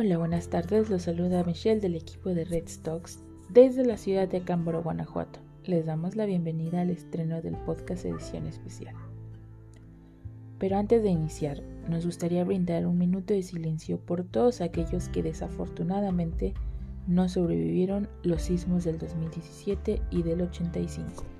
Hola, buenas tardes. Los saluda Michelle del equipo de Red Stocks desde la ciudad de Cámbaro, Guanajuato. Les damos la bienvenida al estreno del podcast edición especial. Pero antes de iniciar, nos gustaría brindar un minuto de silencio por todos aquellos que desafortunadamente no sobrevivieron los sismos del 2017 y del 85.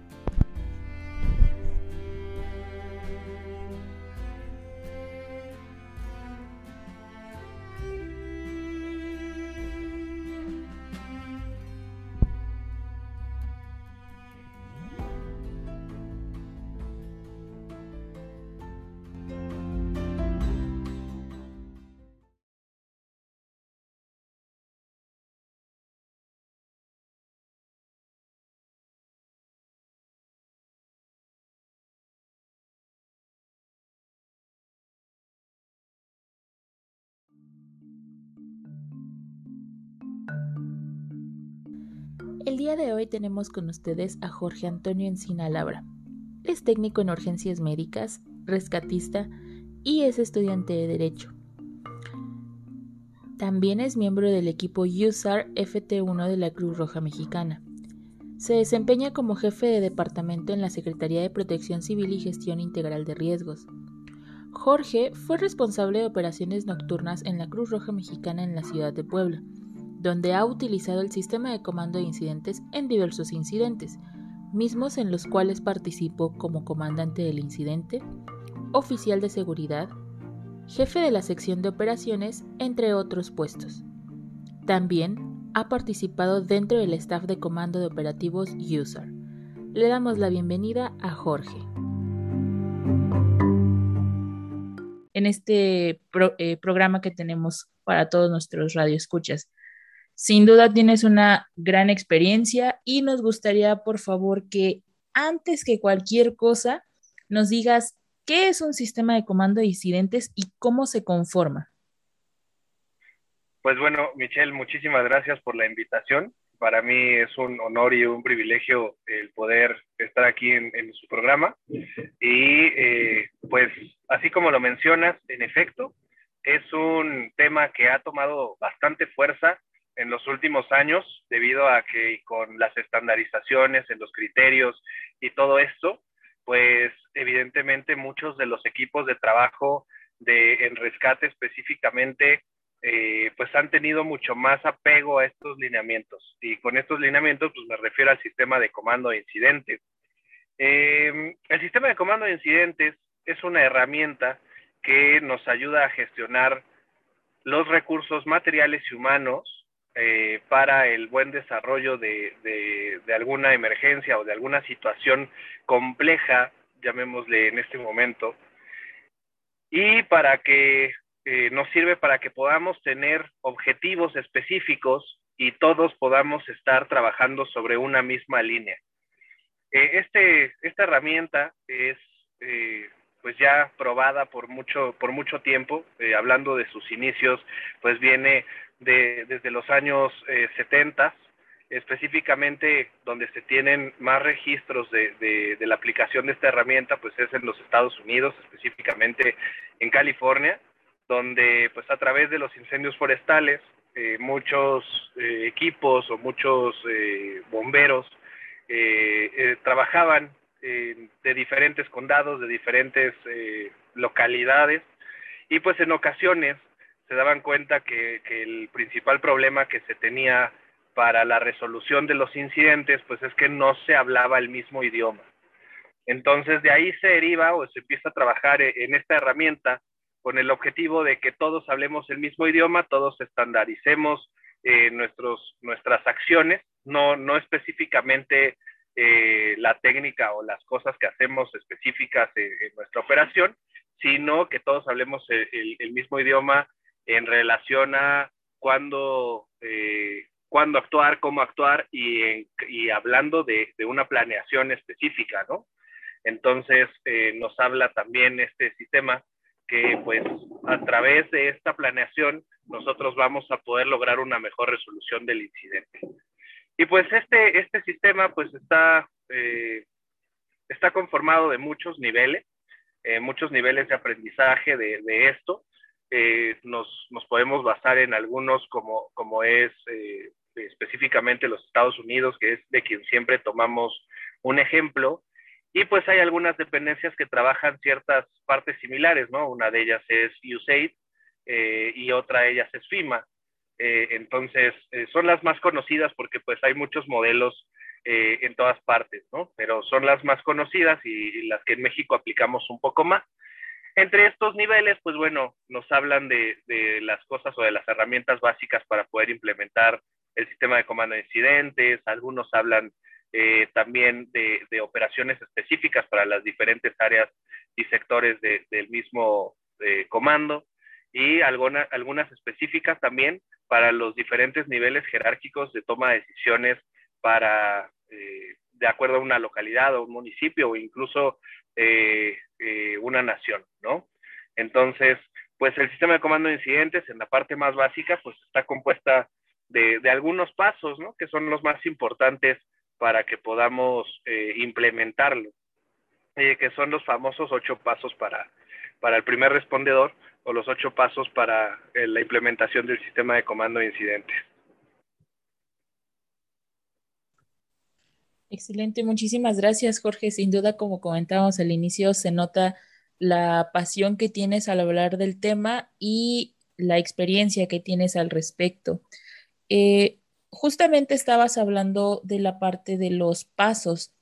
De hoy tenemos con ustedes a Jorge Antonio Encina Labra. Es técnico en urgencias médicas, rescatista y es estudiante de Derecho. También es miembro del equipo USAR FT1 de la Cruz Roja Mexicana. Se desempeña como jefe de departamento en la Secretaría de Protección Civil y Gestión Integral de Riesgos. Jorge fue responsable de operaciones nocturnas en la Cruz Roja Mexicana en la ciudad de Puebla donde ha utilizado el sistema de comando de incidentes en diversos incidentes, mismos en los cuales participó como comandante del incidente, oficial de seguridad, jefe de la sección de operaciones, entre otros puestos. También ha participado dentro del staff de comando de operativos USAR. Le damos la bienvenida a Jorge. En este eh, programa que tenemos para todos nuestros radioescuchas, sin duda tienes una gran experiencia y nos gustaría, por favor, que antes que cualquier cosa nos digas qué es un sistema de comando de incidentes y cómo se conforma. Pues bueno, Michelle, muchísimas gracias por la invitación. Para mí es un honor y un privilegio el poder estar aquí en, su programa. Y eh, pues así como lo mencionas, en efecto, es un tema que ha tomado bastante fuerza en los últimos años debido a que con las estandarizaciones en los criterios y todo esto, pues evidentemente muchos de los equipos de trabajo de, en rescate específicamente, eh, pues han tenido mucho más apego a estos lineamientos. Y con estos lineamientos, pues me refiero al sistema de comando de incidentes. Eh, el sistema de comando de incidentes es una herramienta que nos ayuda a gestionar los recursos materiales y humanos eh, para el buen desarrollo de, alguna emergencia o de alguna situación compleja, llamémosle en este momento, y para que eh, nos sirve para que podamos tener objetivos específicos y todos podamos estar trabajando sobre una misma línea. Eh, este, esta herramienta es pues ya probada por mucho, por mucho tiempo, hablando de sus inicios, pues viene de, desde los años 70, eh, específicamente donde se tienen más registros de, de, la aplicación de esta herramienta, pues es en los Estados Unidos, específicamente en California, donde pues a través de los incendios forestales, eh, muchos eh, equipos o muchos bomberos trabajaban de diferentes condados, de diferentes localidades, y pues en ocasiones se daban cuenta que, el principal problema que se tenía para la resolución de los incidentes, pues es que no se hablaba el mismo idioma. Entonces de ahí se deriva o se empieza a trabajar e, en esta herramienta con el objetivo de que todos hablemos el mismo idioma, todos estandaricemos eh, nuestros, nuestras acciones, no, no específicamente eh, la técnica o las cosas que hacemos específicas en, nuestra operación, sino que todos hablemos el mismo idioma en relación a cuándo, eh, cuándo actuar, cómo actuar y, hablando de, una planeación específica, ¿no? Entonces eh, nos habla también este sistema que pues a través de esta planeación nosotros vamos a poder lograr una mejor resolución del incidente. Y pues este, este sistema pues está, eh, está conformado de muchos niveles, muchos niveles de aprendizaje de, esto, nos, nos, podemos basar en algunos como, como es específicamente los Estados Unidos, que es de quien siempre tomamos un ejemplo, y pues hay algunas dependencias que trabajan ciertas partes similares, ¿no? Una de ellas es USAID eh, y otra de ellas es FIMA. Eh, entonces, eh, son las más conocidas porque pues hay muchos modelos en todas partes, ¿no? Pero son las más conocidas y, las que en México aplicamos un poco más. Entre estos niveles, pues bueno, nos hablan de, de las cosas o de las herramientas básicas para poder implementar el sistema de comando de incidentes, algunos hablan eh, también de, operaciones específicas para las diferentes áreas y sectores del mismo eh, comando y algunas específicas también para los diferentes niveles jerárquicos de toma de decisiones para, eh, de acuerdo a una localidad o un municipio o incluso una nación, ¿no? Entonces, pues el sistema de comando de incidentes en la parte más básica, pues está compuesta de, de algunos pasos, ¿no? Que son los más importantes para que podamos eh, implementarlo, eh, que son los famosos ocho pasos para, para el primer respondedor o los ocho pasos para eh, la implementación del sistema de comando de incidentes. Excelente, muchísimas gracias Jorge. Sin duda, como comentábamos al inicio, se nota la pasión que tienes al hablar del tema y la experiencia que tienes al respecto. Eh, justamente estabas hablando de la parte de los pasos,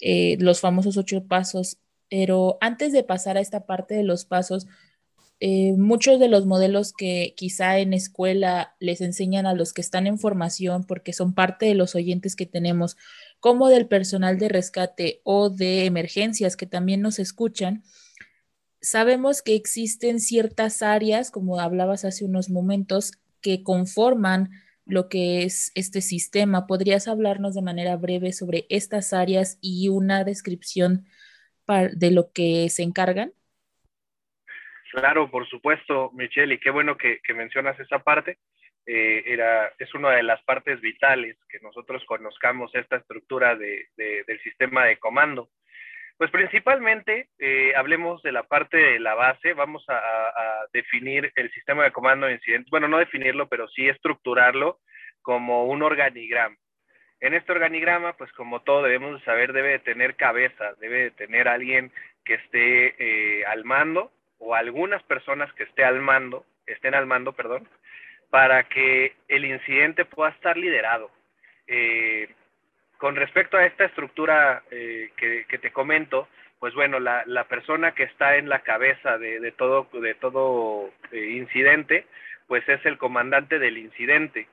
eh, los famosos ocho pasos, pero antes de pasar a esta parte de los pasos, eh, muchos de los modelos que quizá en escuela les enseñan a los que están en formación, porque son parte de los oyentes que tenemos, como del personal de rescate o de emergencias que también nos escuchan, sabemos que existen ciertas áreas, como hablabas hace unos momentos, que conforman lo que es este sistema. ¿Podrías hablarnos de manera breve sobre estas áreas y una descripción de lo que se encargan? Claro, por supuesto, Michelle, y qué bueno que, mencionas esa parte. Eh, era, es una de las partes vitales que nosotros conozcamos esta estructura de, del sistema de comando. Pues principalmente, eh, hablemos de la parte de la base, vamos a, definir el sistema de comando de incidentes, bueno, no definirlo, pero sí estructurarlo como un organigrama. En este organigrama, pues como todo debemos saber, debe de tener cabeza, debe de tener alguien que esté eh, al mando o algunas personas que esté al mando, estén al mando, perdón, para que el incidente pueda estar liderado. Eh, con respecto a esta estructura eh, que, te comento, pues bueno, la, persona que está en la cabeza de, todo, de todo eh, incidente, pues es el comandante del incidente,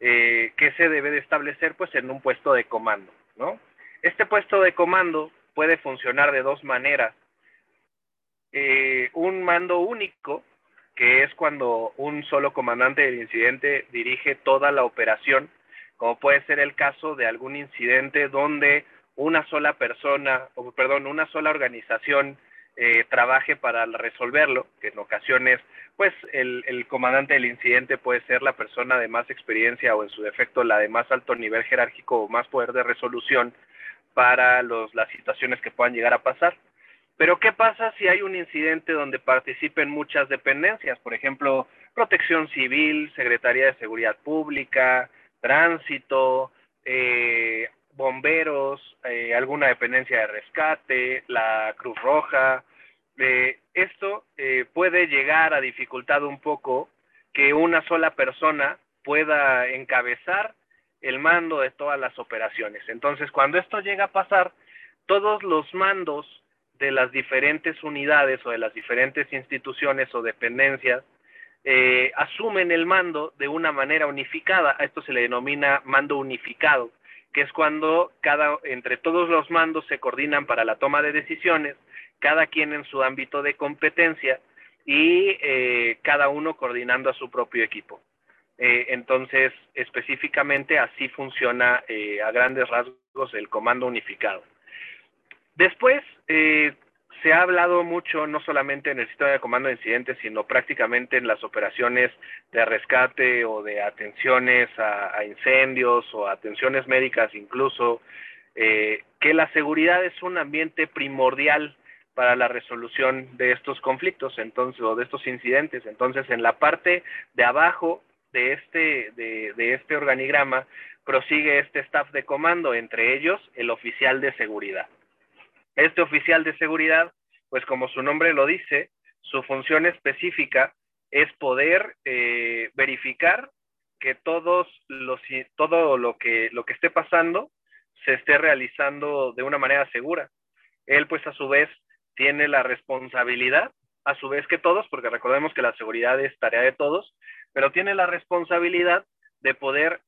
que se debe de establecer pues en un puesto de comando, ¿no? Este puesto de comando puede funcionar de dos maneras. Un mando único, que es cuando un solo comandante del incidente dirige toda la operación, como puede ser el caso de algún incidente donde una sola persona, o perdón, una sola organización eh, trabaje para resolverlo, que en ocasiones, pues el, el, comandante del incidente puede ser la persona de más experiencia o en su defecto la de más alto nivel jerárquico o más poder de resolución para los, las situaciones que puedan llegar a pasar. Pero ¿qué pasa si hay un incidente donde participen muchas dependencias? Por ejemplo, protección civil, Secretaría de Seguridad Pública, tránsito, eh, bomberos, eh, alguna dependencia de rescate, la Cruz Roja. Eh, esto puede llegar a dificultar un poco que una sola persona pueda encabezar el mando de todas las operaciones. Entonces, cuando esto llega a pasar, todos los mandos de las diferentes unidades o de las diferentes instituciones o dependencias eh, asumen el mando de una manera unificada. A esto se le denomina mando unificado, que es cuando cada, entre todos los mandos se coordinan para la toma de decisiones, cada quien en su ámbito de competencia y eh, cada uno coordinando a su propio equipo. Eh, entonces, específicamente así funciona a grandes rasgos el comando unificado. Después, se ha hablado mucho, no solamente en el sistema de comando de incidentes, sino prácticamente en las operaciones de rescate o de atenciones a, incendios o atenciones médicas incluso, eh, que la seguridad es un ambiente primordial para la resolución de estos conflictos entonces, o de estos incidentes. Entonces, en la parte de abajo de este, de, este organigrama prosigue este staff de comando, entre ellos el oficial de seguridad. Este oficial de seguridad, pues como su nombre lo dice, su función específica es poder eh, verificar que todos los, todo lo que, lo que esté pasando se esté realizando de una manera segura. Él, pues, a su vez, tiene la responsabilidad, a su vez que todos, porque recordemos que la seguridad es tarea de todos, pero tiene la responsabilidad de poder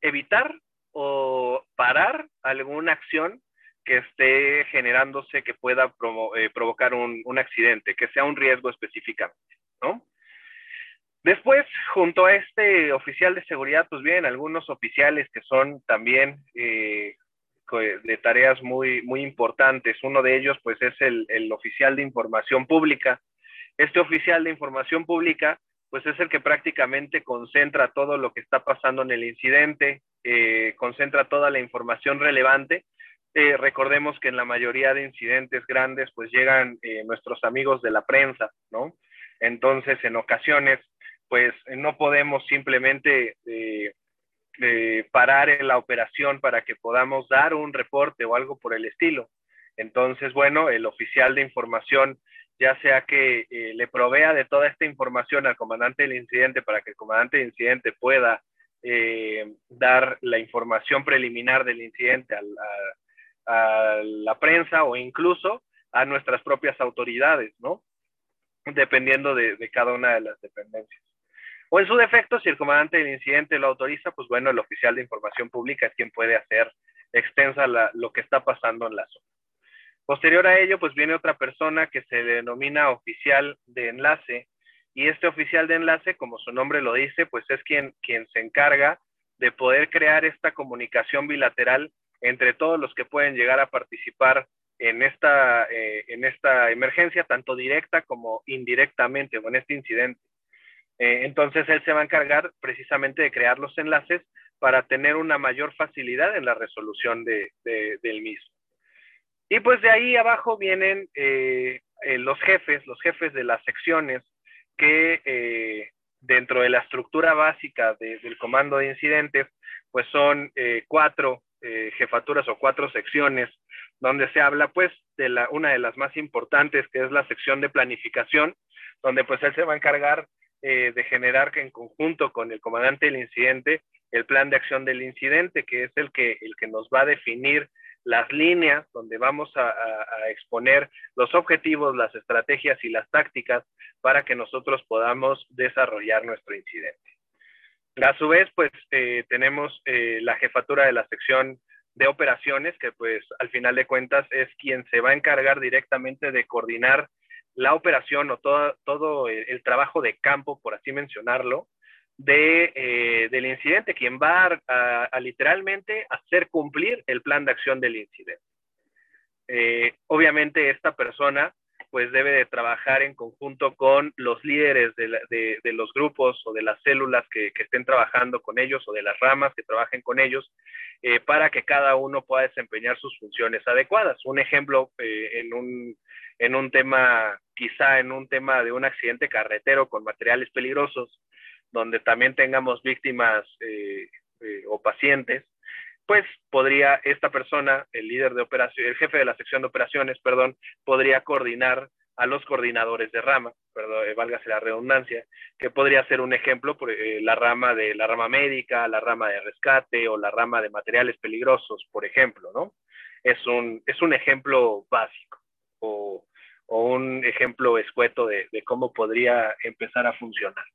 evitar o parar alguna acción que esté generándose que pueda eh, provocar un, accidente, que sea un riesgo específicamente, ¿no? Después, junto a este oficial de seguridad, pues vienen algunos oficiales que son también eh, de tareas muy, muy importantes. Uno de ellos, pues, es el, oficial de información pública. Este oficial de información pública, pues, es el que prácticamente concentra todo lo que está pasando en el incidente, eh, concentra toda la información relevante. Eh, recordemos que en la mayoría de incidentes grandes, pues, llegan eh, nuestros amigos de la prensa, ¿no? Entonces, en ocasiones, pues, no podemos simplemente parar en la operación para que podamos dar un reporte o algo por el estilo. Entonces, bueno, el oficial de información, ya sea que eh, le provea de toda esta información al comandante del incidente para que el comandante del incidente pueda eh, dar la información preliminar del incidente a, la prensa o incluso a nuestras propias autoridades, ¿no? Dependiendo de cada una de las dependencias. O en su defecto, si el comandante del incidente lo autoriza, pues bueno, el oficial de información pública es quien puede hacer extensa lo que está pasando en la zona. Posterior a ello, pues viene otra persona que se denomina oficial de enlace y este oficial de enlace, como su nombre lo dice, pues es quien, quien se encarga de poder crear esta comunicación bilateral entre todos los que pueden llegar a participar en esta, eh, en esta emergencia, tanto directa como indirectamente, o en este incidente. Eh, entonces él se va a encargar precisamente de crear los enlaces para tener una mayor facilidad en la resolución de, del mismo. Y pues de ahí abajo vienen eh, los jefes, los jefes de las secciones que dentro de la estructura básica del comando de incidentes, pues son cuatro jefaturas o cuatro secciones donde se habla pues de la, una de las más importantes que es la sección de planificación, donde pues él se va a encargar eh, de generar en conjunto con el comandante del incidente el plan de acción del incidente, que es el que, el que nos va a definir las líneas donde vamos a, exponer los objetivos, las estrategias y las tácticas para que nosotros podamos desarrollar nuestro incidente. A su vez, pues eh, tenemos eh, la jefatura de la sección de operaciones, que pues al final de cuentas es quien se va a encargar directamente de coordinar la operación o todo, todo el, trabajo de campo, por así mencionarlo, de, eh, del incidente, quien va a, literalmente hacer cumplir el plan de acción del incidente. Eh, obviamente esta persona pues debe de trabajar en conjunto con los líderes de, de, los grupos o de las células que, estén trabajando con ellos o de las ramas que trabajen con ellos eh, para que cada uno pueda desempeñar sus funciones adecuadas. Un ejemplo en un en un tema, quizá en un tema de un accidente carretero con materiales peligrosos, donde también tengamos víctimas eh, eh, o pacientes, pues podría esta persona, el líder de operación, el jefe de la sección de operaciones, perdón, podría coordinar a los coordinadores de rama, perdón, eh, válgase la redundancia, que podría ser un ejemplo, por, la rama de la rama médica, la rama de rescate o la rama de materiales peligrosos, por ejemplo, ¿no? Es un, es un ejemplo básico o, o un ejemplo escueto de, cómo podría empezar a funcionar.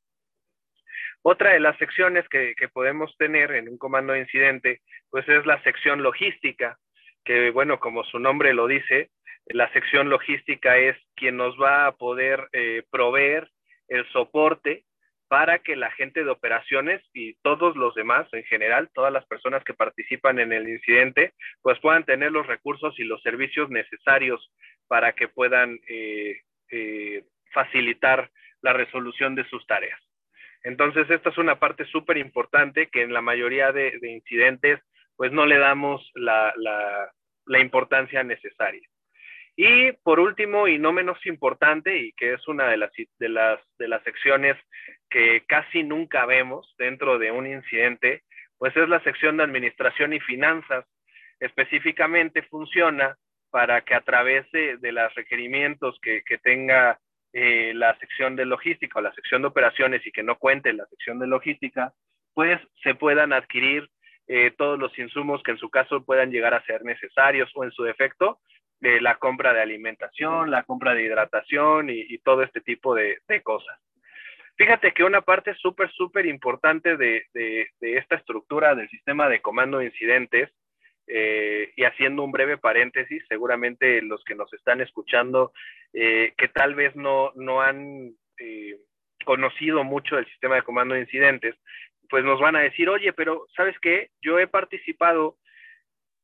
Otra de las secciones que, podemos tener en un comando de incidente, pues es la sección logística, que bueno, como su nombre lo dice, la sección logística es quien nos va a poder eh, proveer el soporte para que la gente de operaciones y todos los demás en general, todas las personas que participan en el incidente, pues puedan tener los recursos y los servicios necesarios para que puedan eh, eh, facilitar la resolución de sus tareas. Entonces, esta es una parte súper importante que en la mayoría de, incidentes, pues no le damos la, importancia necesaria. Y por último, y no menos importante, y que es una de las, de las, de las secciones que casi nunca vemos dentro de un incidente, pues es la sección de administración y finanzas. Específicamente funciona para que a través de, de los requerimientos que, que tenga eh, la sección de logística o la sección de operaciones y que no cuente la sección de logística, pues se puedan adquirir eh, todos los insumos que en su caso puedan llegar a ser necesarios o en su defecto, de la compra de alimentación, la compra de hidratación y, todo este tipo de, cosas. Fíjate que una parte súper, súper importante de, esta estructura del sistema de comando de incidentes, eh, y haciendo un breve paréntesis, seguramente los que nos están escuchando, eh, que tal vez no, no han eh, conocido mucho el sistema de comando de incidentes, pues nos van a decir, oye, pero ¿sabes qué? Yo he participado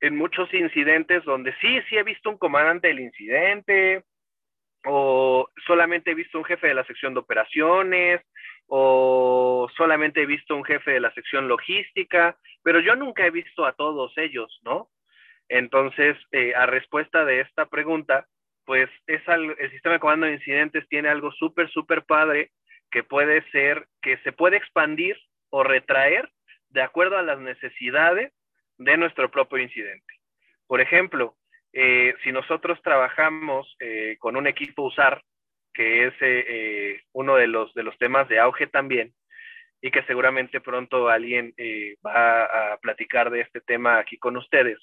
en muchos incidentes donde sí, sí he visto un comandante del incidente, o solamente he visto un jefe de la sección de operaciones, o solamente he visto un jefe de la sección logística, pero yo nunca he visto a todos ellos, ¿no? Entonces, eh, a respuesta de esta pregunta, pues es el sistema de comando de incidentes tiene algo súper, súper padre que puede ser, que se puede expandir o retraer de acuerdo a las necesidades de nuestro propio incidente. Por ejemplo, eh, si nosotros trabajamos eh, con un equipo USAR, que es eh, uno de los, de los temas de auge también, y que seguramente pronto alguien va a platicar de este tema aquí con ustedes,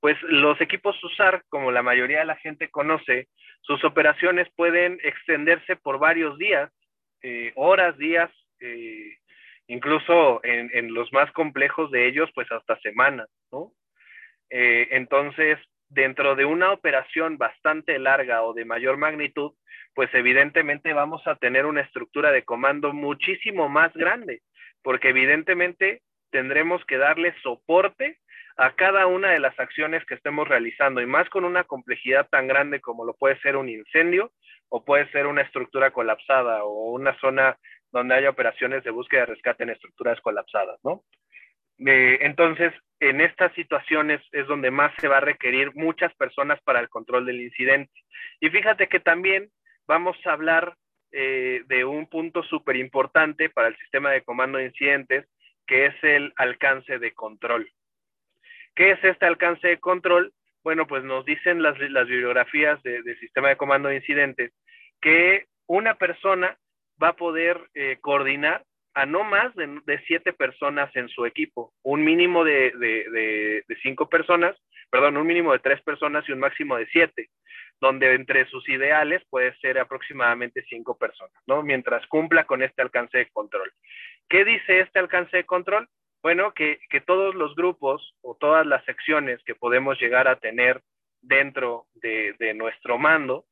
pues los equipos USAR, como la mayoría de la gente conoce, sus operaciones pueden extenderse por varios días, horas, días, incluso en, los más complejos de ellos, pues hasta semanas, ¿no? Eh, entonces, dentro de una operación bastante larga o de mayor magnitud, pues evidentemente vamos a tener una estructura de comando muchísimo más grande, porque evidentemente tendremos que darle soporte a cada una de las acciones que estemos realizando y más con una complejidad tan grande como lo puede ser un incendio o puede ser una estructura colapsada o una zona donde haya operaciones de búsqueda y rescate en estructuras colapsadas, ¿no? Eh, entonces, en estas situaciones es donde más se va a requerir muchas personas para el control del incidente. Y fíjate que también vamos a hablar eh, de un punto súper importante para el sistema de comando de incidentes, que es el alcance de control. ¿Qué es este alcance de control? Bueno, pues nos dicen las, bibliografías del sistema de comando de incidentes que una persona va a poder eh, coordinar a no más de, siete personas en su equipo, un mínimo de, cinco personas, perdón, un mínimo de tres personas y un máximo de siete, donde entre sus ideales puede ser aproximadamente cinco personas, ¿no? Mientras cumpla con este alcance de control. ¿Qué dice este alcance de control? Bueno, que, todos los grupos o todas las secciones que podemos llegar a tener dentro de, de nuestro mando,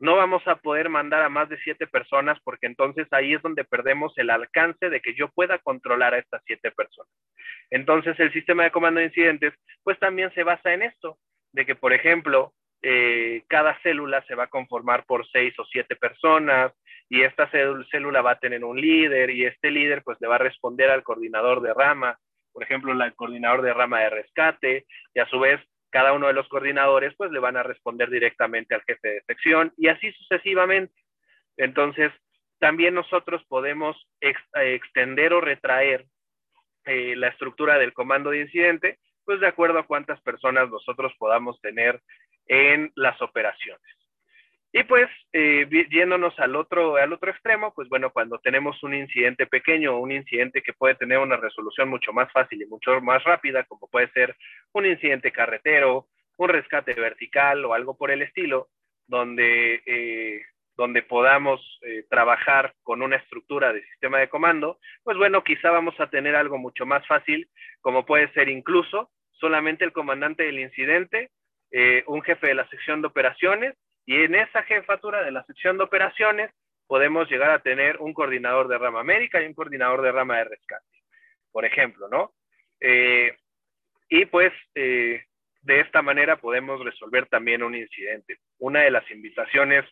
no vamos a poder mandar a más de siete personas porque entonces ahí es donde perdemos el alcance de que yo pueda controlar a estas siete personas. Entonces el sistema de comando de incidentes pues también se basa en esto, de que por ejemplo eh, cada célula se va a conformar por seis o siete personas y esta célula va a tener un líder y este líder pues le va a responder al coordinador de rama, por ejemplo, el coordinador de rama de rescate y a su vez cada uno de los coordinadores pues le van a responder directamente al jefe de sección y así sucesivamente. Entonces, también nosotros podemos extender o retraer eh, la estructura del comando de incidente, pues de acuerdo a cuántas personas nosotros podamos tener en las operaciones. Y pues, eh, yéndonos al otro, al otro extremo, pues bueno, cuando tenemos un incidente pequeño, un incidente que puede tener una resolución mucho más fácil y mucho más rápida, como puede ser un incidente carretero, un rescate vertical o algo por el estilo, donde, eh, donde podamos eh, trabajar con una estructura de sistema de comando, pues bueno, quizá vamos a tener algo mucho más fácil, como puede ser incluso solamente el comandante del incidente, un jefe de la sección de operaciones y en esa jefatura de la sección de operaciones podemos llegar a tener un coordinador de rama médica y un coordinador de rama de rescate, por ejemplo, ¿no? Eh, y pues eh, de esta manera podemos resolver también un incidente. Una de las invitaciones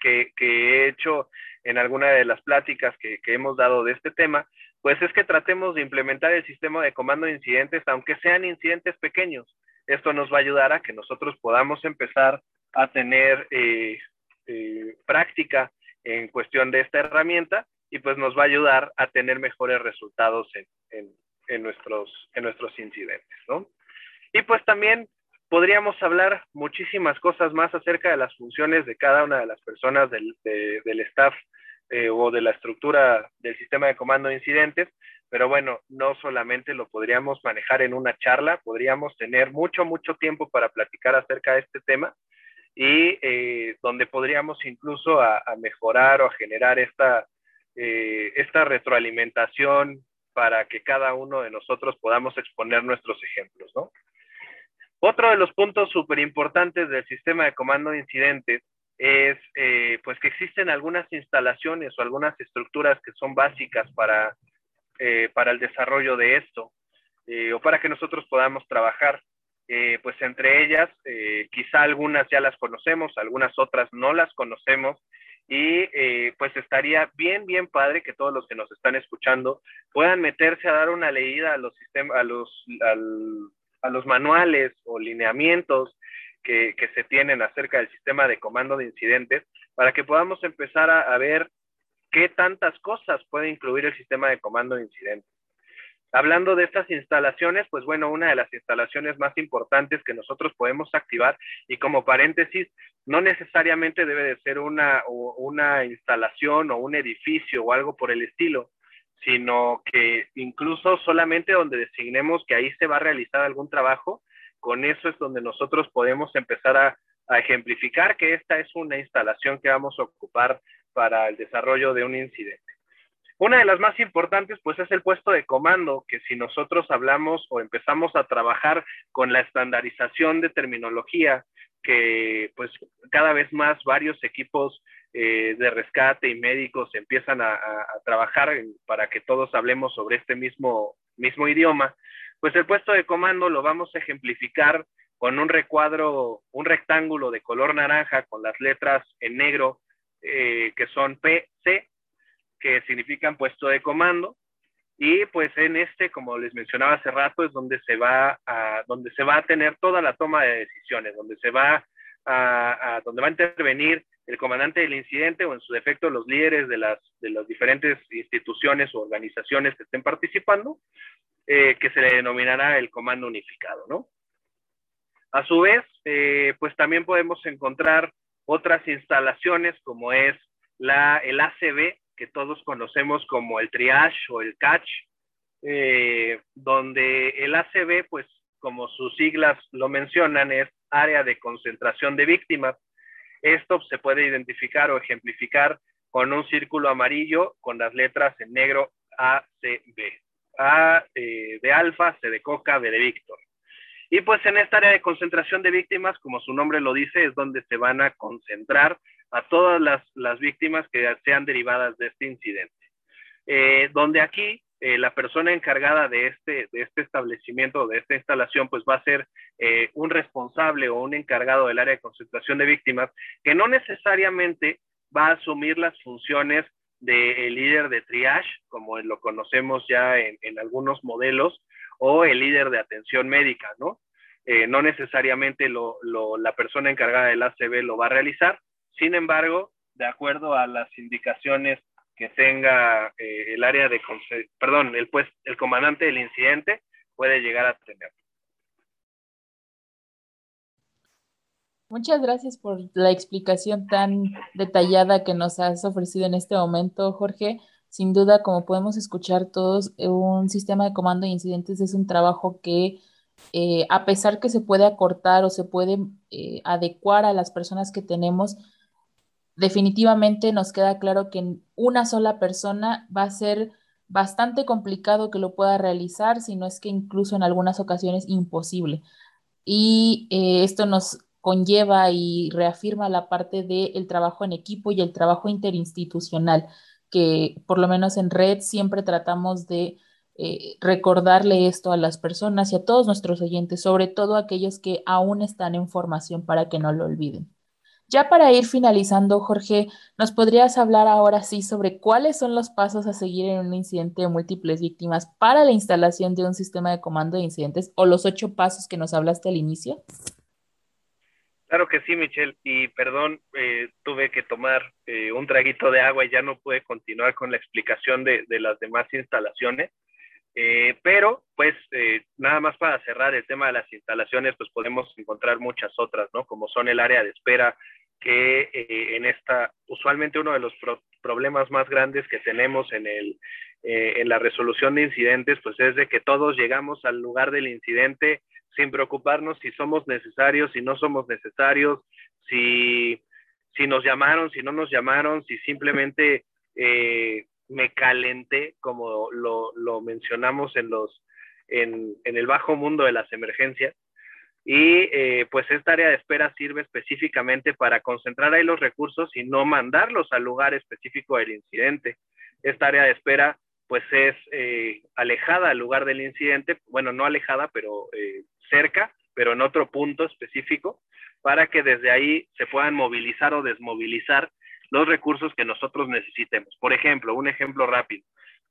que, he hecho en alguna de las pláticas que, que, hemos dado de este tema, pues es que tratemos de implementar el sistema de comando de incidentes, aunque sean incidentes pequeños. Esto nos va a ayudar a que nosotros podamos empezar a tener eh, eh, práctica en cuestión de esta herramienta y pues nos va a ayudar a tener mejores resultados en, en, nuestros, en nuestros incidentes, ¿no? Y pues también podríamos hablar muchísimas cosas más acerca de las funciones de cada una de las personas del, del staff eh, o de la estructura del sistema de comando de incidentes, pero bueno, no solamente lo podríamos manejar en una charla, podríamos tener mucho, mucho tiempo para platicar acerca de este tema y eh, donde podríamos incluso a, mejorar o a generar esta, eh, esta retroalimentación para que cada uno de nosotros podamos exponer nuestros ejemplos, ¿no? Otro de los puntos súper importantes del sistema de comando de incidentes es eh, pues que existen algunas instalaciones o algunas estructuras que son básicas para, para el desarrollo de esto o para que nosotros podamos trabajar. Eh, pues entre ellas, eh, quizá algunas ya las conocemos, algunas otras no las conocemos, y eh, pues estaría bien, bien padre que todos los que nos están escuchando puedan meterse a dar una leída a los, sistemas, a los, a los manuales o lineamientos que, que, se tienen acerca del sistema de comando de incidentes para que podamos empezar a, a ver qué tantas cosas puede incluir el sistema de comando de incidentes. Hablando de estas instalaciones, pues bueno, una de las instalaciones más importantes que nosotros podemos activar y como paréntesis, no necesariamente debe de ser una, una instalación o un edificio o algo por el estilo, sino que incluso solamente donde designemos que ahí se va a realizar algún trabajo, con eso es donde nosotros podemos empezar a, a ejemplificar que esta es una instalación que vamos a ocupar para el desarrollo de un incidente. Una de las más importantes, pues, es el puesto de comando, que si nosotros hablamos o empezamos a trabajar con la estandarización de terminología, que pues cada vez más varios equipos eh, de rescate y médicos empiezan a, trabajar para que todos hablemos sobre este mismo, mismo idioma, pues el puesto de comando lo vamos a ejemplificar con un recuadro, un rectángulo de color naranja con las letras en negro eh, que son PC que significan puesto de comando. Y pues en este, como les mencionaba hace rato, es donde se va a, donde se va a tener toda la toma de decisiones, donde se va a, donde va a intervenir el comandante del incidente o en su defecto los líderes de las, de las diferentes instituciones o organizaciones que estén participando, eh, que se le denominará el comando unificado, ¿no? A su vez, eh, pues también podemos encontrar otras instalaciones como es la, el ACB, que todos conocemos como el triage o el catch, eh, donde el ACB, pues como sus siglas lo mencionan, es área de concentración de víctimas. Esto se puede identificar o ejemplificar con un círculo amarillo con las letras en negro ACB. A eh, de alfa, C de coca, B de Víctor. Y pues en esta área de concentración de víctimas, como su nombre lo dice, es donde se van a concentrar a todas las, víctimas que sean derivadas de este incidente. Eh, donde aquí eh, la persona encargada de este, de este establecimiento, de esta instalación, pues va a ser eh, un responsable o un encargado del área de concentración de víctimas, que no necesariamente va a asumir las funciones del líder de triage, como lo conocemos ya en, algunos modelos, o el líder de atención médica, ¿no? no necesariamente la persona encargada del ACB lo va a realizar, sin embargo, de acuerdo a las indicaciones que tenga eh, el área de, perdón, el, pues, el comandante del incidente, puede llegar a tener. Muchas gracias por la explicación tan detallada que nos has ofrecido en este momento, Jorge. Sin duda, como podemos escuchar todos, un sistema de comando de incidentes es un trabajo que, eh, a pesar que se puede acortar o se puede eh, adecuar a las personas que tenemos, definitivamente nos queda claro que una sola persona va a ser bastante complicado que lo pueda realizar, si no es que incluso en algunas ocasiones imposible. Y eh, esto nos conlleva y reafirma la parte del trabajo en equipo y el trabajo interinstitucional, que por lo menos en red siempre tratamos de eh, recordarle esto a las personas y a todos nuestros oyentes, sobre todo aquellos que aún están en formación para que no lo olviden. Ya para ir finalizando, Jorge, ¿nos podrías hablar ahora sí sobre cuáles son los pasos a seguir en un incidente de múltiples víctimas para la instalación de un sistema de comando de incidentes o los ocho pasos que nos hablaste al inicio? Claro que sí, Michelle. Y perdón, eh, tuve que tomar eh, un traguito de agua y ya no pude continuar con la explicación de, de las demás instalaciones. Eh, pero, pues, nada más para cerrar el tema de las instalaciones, pues podemos encontrar muchas otras, ¿no? Como son el área de espera, que en esta, usualmente uno de los problemas más grandes que tenemos en, el, en la resolución de incidentes, pues es de que todos llegamos al lugar del incidente sin preocuparnos si somos necesarios, si no somos necesarios, si, si nos llamaron, si no nos llamaron, si simplemente eh, me calenté, como lo, lo mencionamos en, los, en, en, el bajo mundo de las emergencias. Y eh, pues esta área de espera sirve específicamente para concentrar ahí los recursos y no mandarlos al lugar específico del incidente. Esta área de espera pues es eh, alejada al lugar del incidente, bueno, no alejada, pero eh, cerca, pero en otro punto específico, para que desde ahí se puedan movilizar o desmovilizar los recursos que nosotros necesitemos. Por ejemplo, un ejemplo rápido.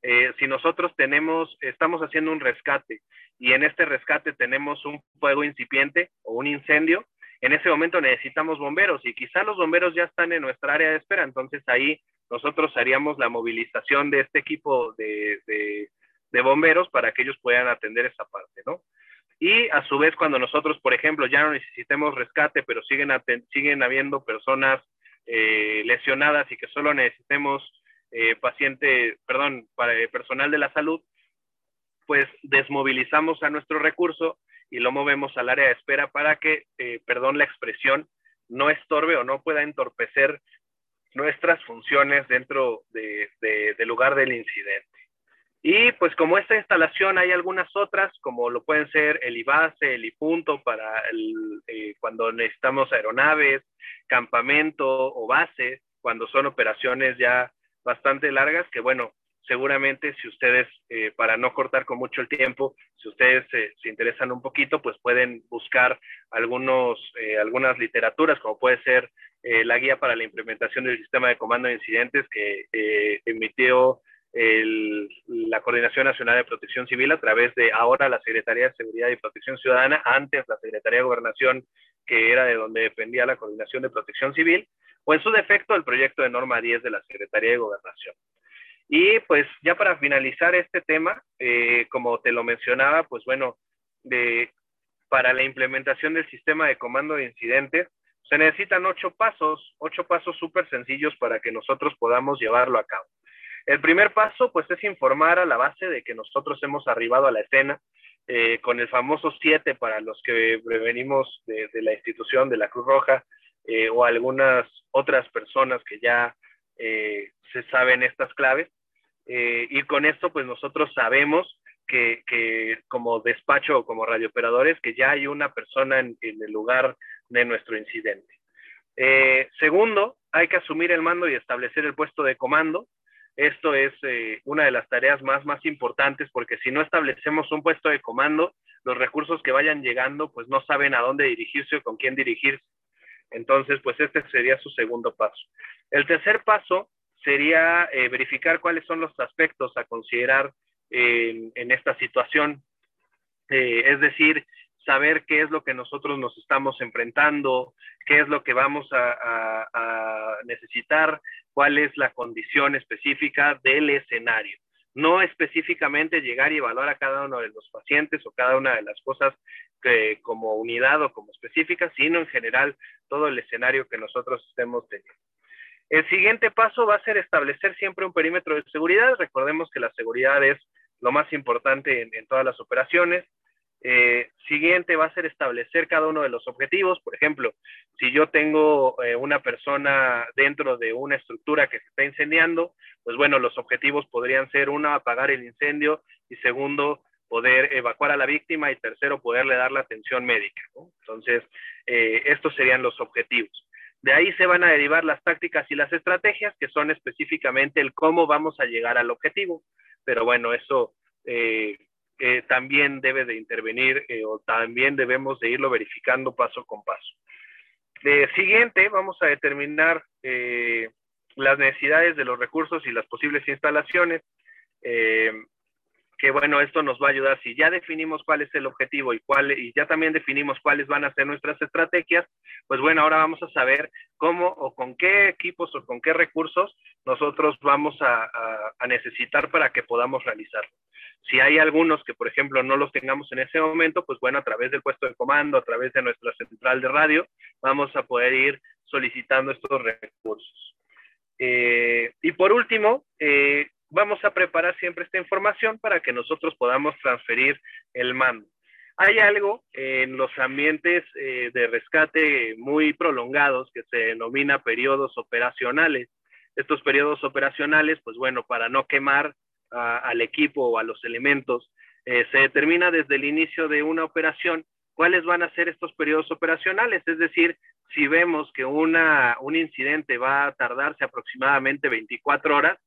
Eh, si nosotros tenemos, estamos haciendo un rescate y en este rescate tenemos un fuego incipiente o un incendio, en ese momento necesitamos bomberos y quizá los bomberos ya están en nuestra área de espera, entonces ahí nosotros haríamos la movilización de este equipo de, de, bomberos para que ellos puedan atender esa parte, ¿no? Y a su vez, cuando nosotros, por ejemplo, ya no necesitemos rescate, pero siguen, siguen habiendo personas eh, lesionadas y que solo necesitemos eh, paciente, perdón, para, eh, personal de la salud, pues desmovilizamos a nuestro recurso y lo movemos al área de espera para que, eh, perdón la expresión, no estorbe o no pueda entorpecer nuestras funciones dentro de, de, del lugar del incidente. Y pues como esta instalación hay algunas otras, como lo pueden ser el IBASE, el IPUNTO para el, eh, cuando necesitamos aeronaves, campamento o base, cuando son operaciones ya bastante largas, que bueno, seguramente si ustedes, eh, para no cortar con mucho el tiempo, si ustedes eh, se interesan un poquito, pues pueden buscar algunos, eh, algunas literaturas, como puede ser eh, la guía para la implementación del sistema de comando de incidentes que emitió la Coordinación Nacional de Protección Civil a través de ahora la Secretaría de Seguridad y Protección Ciudadana, antes la Secretaría de Gobernación, que era de donde dependía la Coordinación de Protección Civil, o en su defecto el proyecto de norma 10 de la Secretaría de Gobernación. Y pues ya para finalizar este tema, eh, como te lo mencionaba, pues bueno, de, para la implementación del sistema de comando de incidentes, se necesitan ocho pasos, ocho pasos súper sencillos para que nosotros podamos llevarlo a cabo. El primer paso, pues, es informar a la base de que nosotros hemos arribado a la escena eh, con el famoso 7 para los que venimos de, de, la institución de la Cruz Roja eh, o algunas otras personas que ya eh, se saben estas claves. Eh, y con esto, pues, nosotros sabemos que, que, como despacho o como radiooperadores, que ya hay una persona en, en el lugar de nuestro incidente. Eh, segundo, hay que asumir el mando y establecer el puesto de comando. Esto es eh, una de las tareas más, más importantes porque si no establecemos un puesto de comando, los recursos que vayan llegando pues no saben a dónde dirigirse o con quién dirigirse. Entonces, pues este sería su segundo paso. El tercer paso sería eh, verificar cuáles son los aspectos a considerar en, esta situación. Eh, es decir, saber qué es lo que nosotros nos estamos enfrentando, qué es lo que vamos a, a, necesitar, cuál es la condición específica del escenario. No específicamente llegar y evaluar a cada uno de los pacientes o cada una de las cosas que, como unidad o como específica, sino en general todo el escenario que nosotros estemos teniendo. El siguiente paso va a ser establecer siempre un perímetro de seguridad. Recordemos que la seguridad es lo más importante en, todas las operaciones eh, siguiente va a ser establecer cada uno de los objetivos. Por ejemplo, si yo tengo eh, una persona dentro de una estructura que se está incendiando, pues bueno, los objetivos podrían ser uno, apagar el incendio y segundo, poder evacuar a la víctima y tercero, poderle dar la atención médica. Entonces, eh, estos serían los objetivos. De ahí se van a derivar las tácticas y las estrategias, que son específicamente el cómo vamos a llegar al objetivo. Pero bueno, eso eh, eh, también debe de intervenir o también debemos de irlo verificando paso con paso. De siguiente, vamos a determinar las necesidades de los recursos y las posibles instalaciones. Que bueno, esto nos va a ayudar si ya definimos cuál es el objetivo y cuál y ya también definimos cuáles van a ser nuestras estrategias, pues bueno, ahora vamos a saber cómo o con qué equipos o con qué recursos nosotros vamos a, necesitar para que podamos realizarlo. Si hay algunos que, por ejemplo, no los tengamos en ese momento, pues bueno, a través del puesto de comando, a través de nuestra central de radio, vamos a poder ir solicitando estos recursos. Eh, y por último, eh, vamos a preparar siempre esta información para que nosotros podamos transferir el mando. Hay algo en los ambientes eh, de rescate muy prolongados que se denomina periodos operacionales. Estos periodos operacionales, pues bueno, para no quemar al equipo o a los elementos, se determina desde el inicio de una operación cuáles van a ser estos periodos operacionales, es decir, si vemos que una, un incidente va a tardarse aproximadamente 24 horas,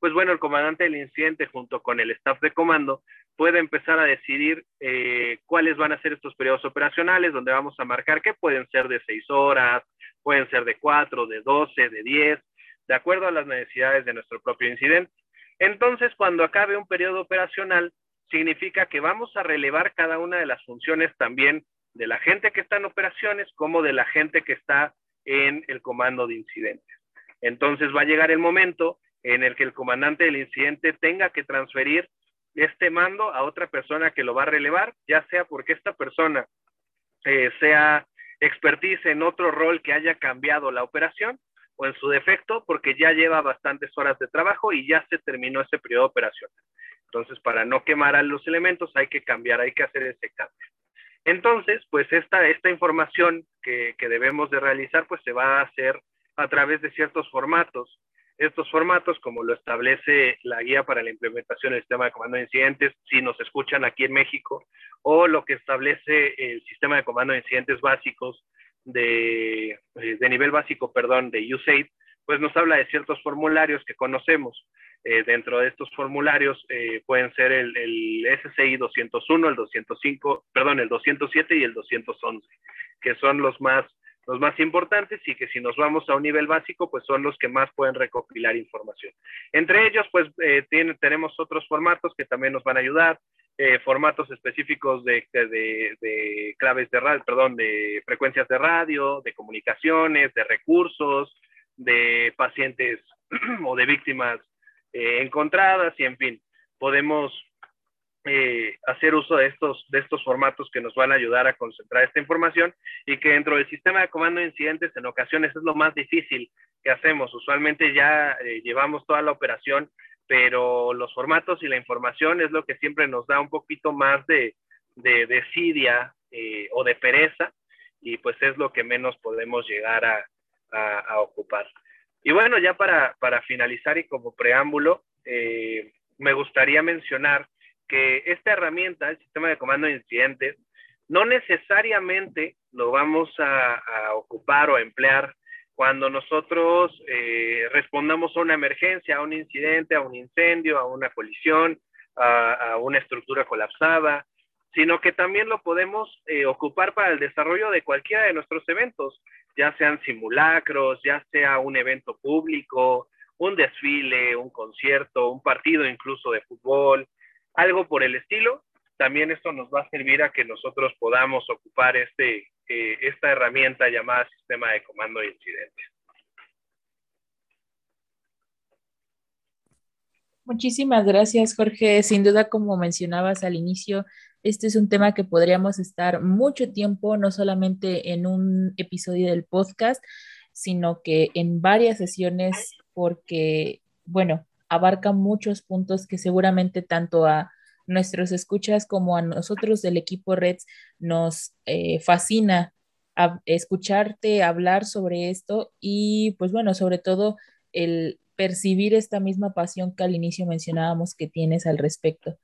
pues bueno, el comandante del incidente junto con el staff de comando puede empezar a decidir eh, cuáles van a ser estos periodos operacionales, donde vamos a marcar que pueden ser de 6 horas, pueden ser de 4, de 12, de 10, de acuerdo a las necesidades de nuestro propio incidente. Entonces, cuando acabe un periodo operacional, significa que vamos a relevar cada una de las funciones también de la gente que está en operaciones como de la gente que está en el comando de incidentes. Entonces va a llegar el momento en el que el comandante del incidente tenga que transferir este mando a otra persona que lo va a relevar, ya sea porque esta persona eh, sea expertise en otro rol que haya cambiado la operación o en su defecto porque ya lleva bastantes horas de trabajo y ya se terminó ese periodo operacional. Entonces, para no quemar a los elementos hay que cambiar, hay que hacer ese cambio. Entonces, pues esta, esta información que, que debemos de realizar, pues se va a hacer a través de ciertos formatos. Estos formatos, como lo establece la guía para la implementación del sistema de comando de incidentes, si nos escuchan aquí en México, o lo que establece el sistema de comando de incidentes básicos de, eh, de nivel básico, perdón, de USAID, pues nos habla de ciertos formularios que conocemos. Eh, dentro de estos formularios eh, pueden ser el, el, SCI 201, el 205, perdón, el 207 y el 211, que son los más, los más importantes y que si nos vamos a un nivel básico, pues son los que más pueden recopilar información. Entre ellos, pues eh, tenemos otros formatos que también nos van a ayudar, eh, formatos específicos de, de, de, claves de radio, perdón, de frecuencias de radio, de comunicaciones, de recursos, de pacientes o de víctimas eh, encontradas y en fin, podemos eh, hacer uso de estos, de estos formatos que nos van a ayudar a concentrar esta información y que dentro del sistema de comando de incidentes en ocasiones es lo más difícil que hacemos. Usualmente ya eh, llevamos toda la operación, pero los formatos y la información es lo que siempre nos da un poquito más de, de desidia eh, o de pereza y pues es lo que menos podemos llegar a, a, a ocupar. Y bueno, ya para, para finalizar y como preámbulo, eh, me gustaría mencionar que esta herramienta, el sistema de comando de incidentes, no necesariamente lo vamos a, ocupar o a emplear cuando nosotros eh, respondamos a una emergencia, a un incidente, a un incendio, a una colisión, a, a una estructura colapsada, sino que también lo podemos eh, ocupar para el desarrollo de cualquiera de nuestros eventos ya sean simulacros, ya sea un evento público, un desfile, un concierto, un partido incluso de fútbol, algo por el estilo. También esto nos va a servir a que nosotros podamos ocupar este, eh, esta herramienta llamada sistema de comando de incidentes. Muchísimas gracias, Jorge. Sin duda, como mencionabas al inicio, este es un tema que podríamos estar mucho tiempo, no solamente en un episodio del podcast, sino que en varias sesiones, porque, bueno, abarca muchos puntos que seguramente tanto a nuestros escuchas como a nosotros del equipo Reds nos eh, fascina escucharte hablar sobre esto y pues bueno, sobre todo el percibir esta misma pasión que al inicio mencionábamos que tienes al respecto.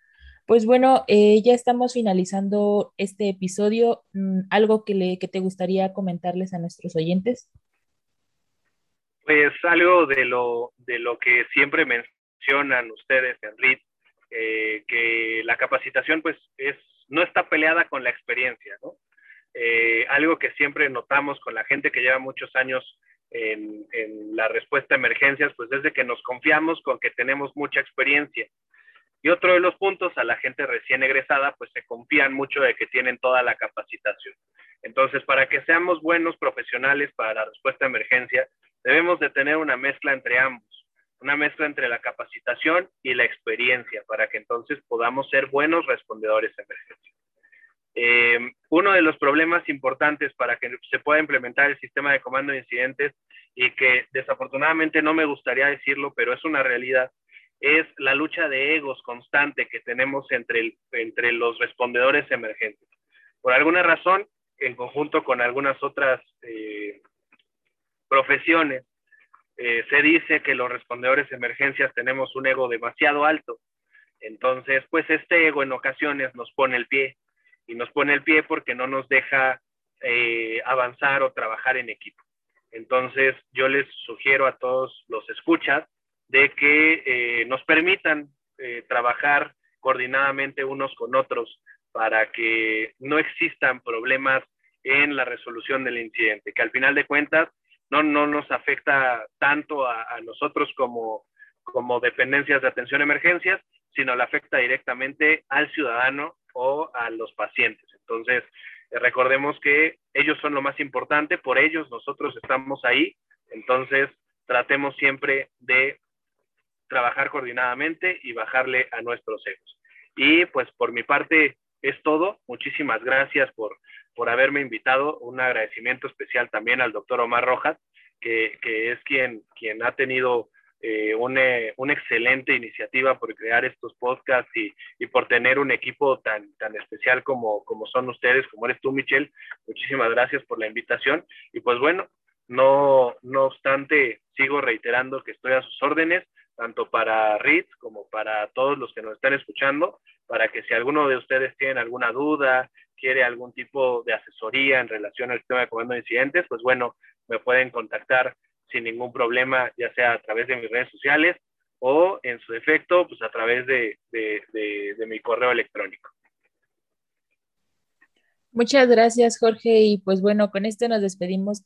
Pues bueno, eh, ya estamos finalizando este episodio. Mm, ¿Algo que, le, que te gustaría comentarles a nuestros oyentes? Pues algo de lo, de lo que siempre mencionan ustedes en RIT, eh, que la capacitación pues es, no está peleada con la experiencia, ¿no? Eh, algo que siempre notamos con la gente que lleva muchos años en, en, la respuesta a emergencias, pues desde que nos confiamos con que tenemos mucha experiencia Y otro de los puntos, a la gente recién egresada, pues se confían mucho de que tienen toda la capacitación. Entonces, para que seamos buenos profesionales para la respuesta a emergencia, debemos de tener una mezcla entre ambos, una mezcla entre la capacitación y la experiencia, para que entonces podamos ser buenos respondedores a emergencia. Eh, uno de los problemas importantes para que se pueda implementar el sistema de comando de incidentes y que desafortunadamente no me gustaría decirlo, pero es una realidad, es la lucha de egos constante que tenemos entre, entre los respondedores emergentes. Por alguna razón, en conjunto con algunas otras eh, profesiones, eh, se dice que los respondedores de emergencias tenemos un ego demasiado alto. Entonces, pues este ego en ocasiones nos pone el pie y nos pone el pie porque no nos deja eh, avanzar o trabajar en equipo. Entonces, yo les sugiero a todos los escuchas de que eh, nos permitan trabajar coordinadamente unos con otros para que no existan problemas en la resolución del incidente, que al final de cuentas no, no nos afecta tanto a, nosotros como, como dependencias de atención a emergencias, sino le afecta directamente al ciudadano o a los pacientes. Entonces, eh, recordemos que ellos son lo más importante, por ellos nosotros estamos ahí, entonces tratemos siempre de trabajar coordinadamente y bajarle a nuestros egos. Y pues por mi parte es todo. Muchísimas gracias por, por haberme invitado. Un agradecimiento especial también al doctor Omar Rojas, que, que es quien, quien ha tenido eh, una, una, excelente iniciativa por crear estos podcasts y, y, por tener un equipo tan, tan especial como, como son ustedes, como eres tú, Michelle. Muchísimas gracias por la invitación. Y pues bueno, no, no obstante, sigo reiterando que estoy a sus órdenes tanto para Ritz como para todos los que nos están escuchando, para que si alguno de ustedes tiene alguna duda, quiere algún tipo de asesoría en relación al sistema de comando de incidentes, pues bueno, me pueden contactar sin ningún problema, ya sea a través de mis redes sociales o en su defecto, pues a través de, de, de, de mi correo electrónico. Muchas gracias, Jorge. Y pues bueno, con esto nos despedimos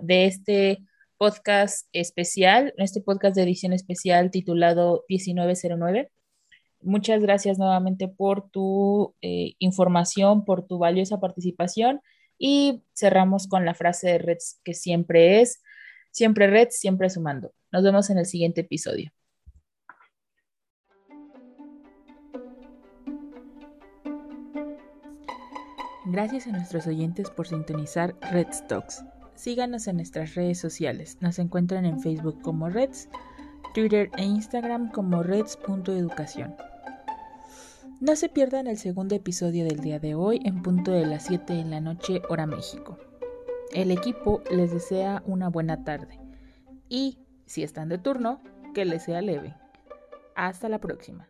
de este podcast especial, este podcast de edición especial titulado 1909. Muchas gracias nuevamente por tu eh, información, por tu valiosa participación y cerramos con la frase de Reds que siempre es, siempre Reds, siempre sumando. Nos vemos en el siguiente episodio. Gracias a nuestros oyentes por sintonizar Red Talks. Síganos en nuestras redes sociales. Nos encuentran en Facebook como Reds, Twitter e Instagram como Reds.educación. No se pierdan el segundo episodio del día de hoy en punto de las 7 de la noche hora México. El equipo les desea una buena tarde y, si están de turno, que les sea leve. Hasta la próxima.